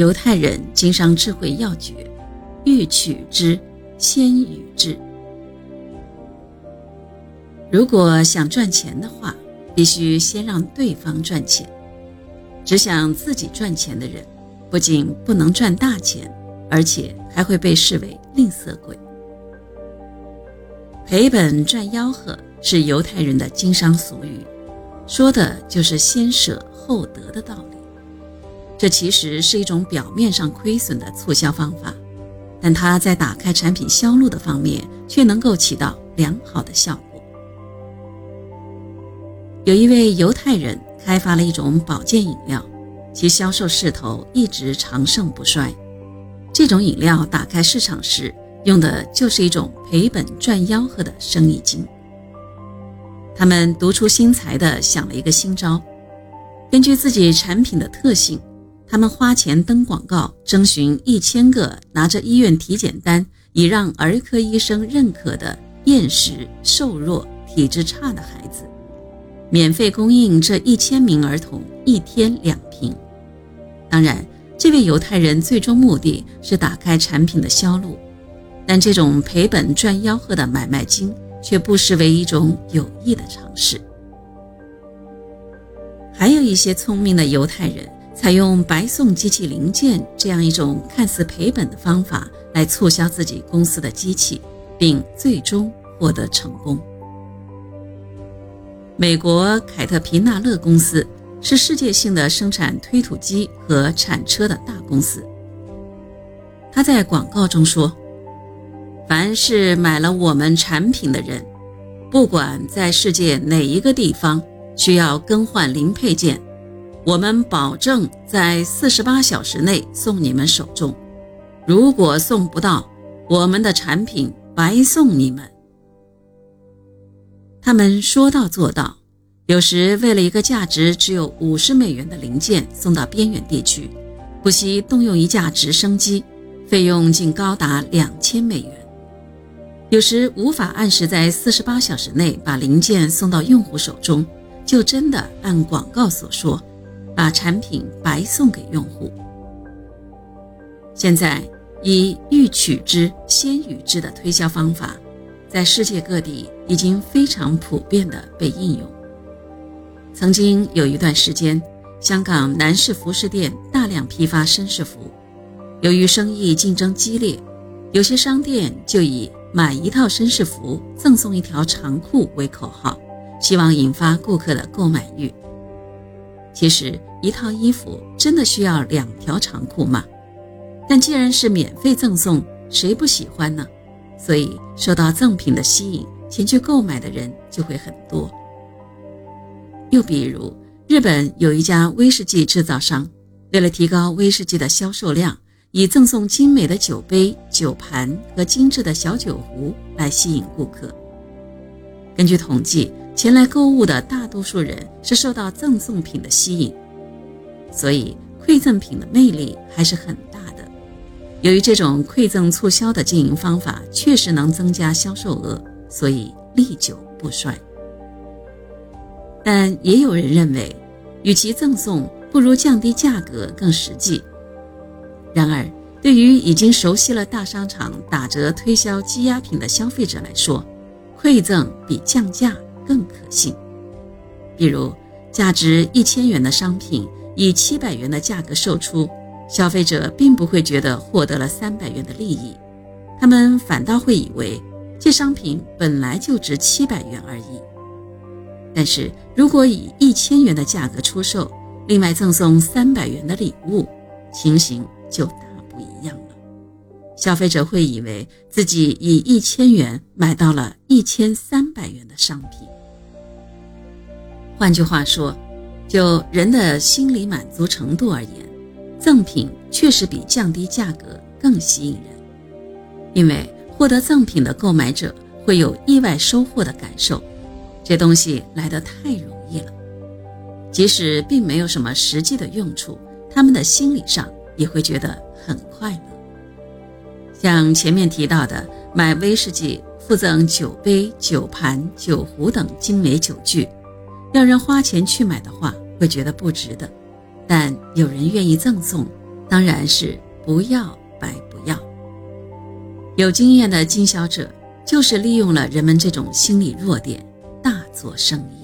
犹太人经商智慧要诀：欲取之，先予之。如果想赚钱的话，必须先让对方赚钱。只想自己赚钱的人，不仅不能赚大钱，而且还会被视为吝啬鬼。赔本赚吆喝是犹太人的经商俗语，说的就是先舍后得的道理。这其实是一种表面上亏损的促销方法，但它在打开产品销路的方面却能够起到良好的效果。有一位犹太人开发了一种保健饮料，其销售势头一直长盛不衰。这种饮料打开市场时，用的就是一种赔本赚吆喝的生意经。他们独出心裁地想了一个新招，根据自己产品的特性。他们花钱登广告，征询一千个拿着医院体检单以让儿科医生认可的厌食、瘦弱、体质差的孩子，免费供应这一千名儿童一天两瓶。当然，这位犹太人最终目的是打开产品的销路，但这种赔本赚吆喝的买卖经却不失为一种有益的尝试。还有一些聪明的犹太人。采用白送机器零件这样一种看似赔本的方法来促销自己公司的机器，并最终获得成功。美国凯特皮纳勒公司是世界性的生产推土机和铲车的大公司。他在广告中说：“凡是买了我们产品的人，不管在世界哪一个地方，需要更换零配件。”我们保证在四十八小时内送你们手中，如果送不到，我们的产品白送你们。他们说到做到，有时为了一个价值只有五十美元的零件送到边远地区，不惜动用一架直升机，费用竟高达两千美元。有时无法按时在四十八小时内把零件送到用户手中，就真的按广告所说。把产品白送给用户。现在以“欲取之，先予之”的推销方法，在世界各地已经非常普遍地被应用。曾经有一段时间，香港男士服饰店大量批发绅士服，由于生意竞争激烈，有些商店就以“买一套绅士服赠送一条长裤”为口号，希望引发顾客的购买欲。其实一套衣服真的需要两条长裤吗？但既然是免费赠送，谁不喜欢呢？所以受到赠品的吸引，前去购买的人就会很多。又比如，日本有一家威士忌制造商，为了提高威士忌的销售量，以赠送精美的酒杯、酒盘和精致的小酒壶来吸引顾客。根据统计。前来购物的大多数人是受到赠送品的吸引，所以馈赠品的魅力还是很大的。由于这种馈赠促销的经营方法确实能增加销售额，所以历久不衰。但也有人认为，与其赠送，不如降低价格更实际。然而，对于已经熟悉了大商场打折推销积压品的消费者来说，馈赠比降价。更可信。比如，价值一千元的商品以七百元的价格售出，消费者并不会觉得获得了三百元的利益，他们反倒会以为这商品本来就值七百元而已。但是如果以一千元的价格出售，另外赠送三百元的礼物，情形就大不一样了。消费者会以为自己以一千元买到了一千三百元的商品。换句话说，就人的心理满足程度而言，赠品确实比降低价格更吸引人。因为获得赠品的购买者会有意外收获的感受，这东西来得太容易了。即使并没有什么实际的用处，他们的心理上也会觉得很快乐。像前面提到的，买威士忌附赠酒杯、酒盘、酒壶等精美酒具。要人花钱去买的话，会觉得不值得；但有人愿意赠送，当然是不要白不要。有经验的经销者就是利用了人们这种心理弱点，大做生意。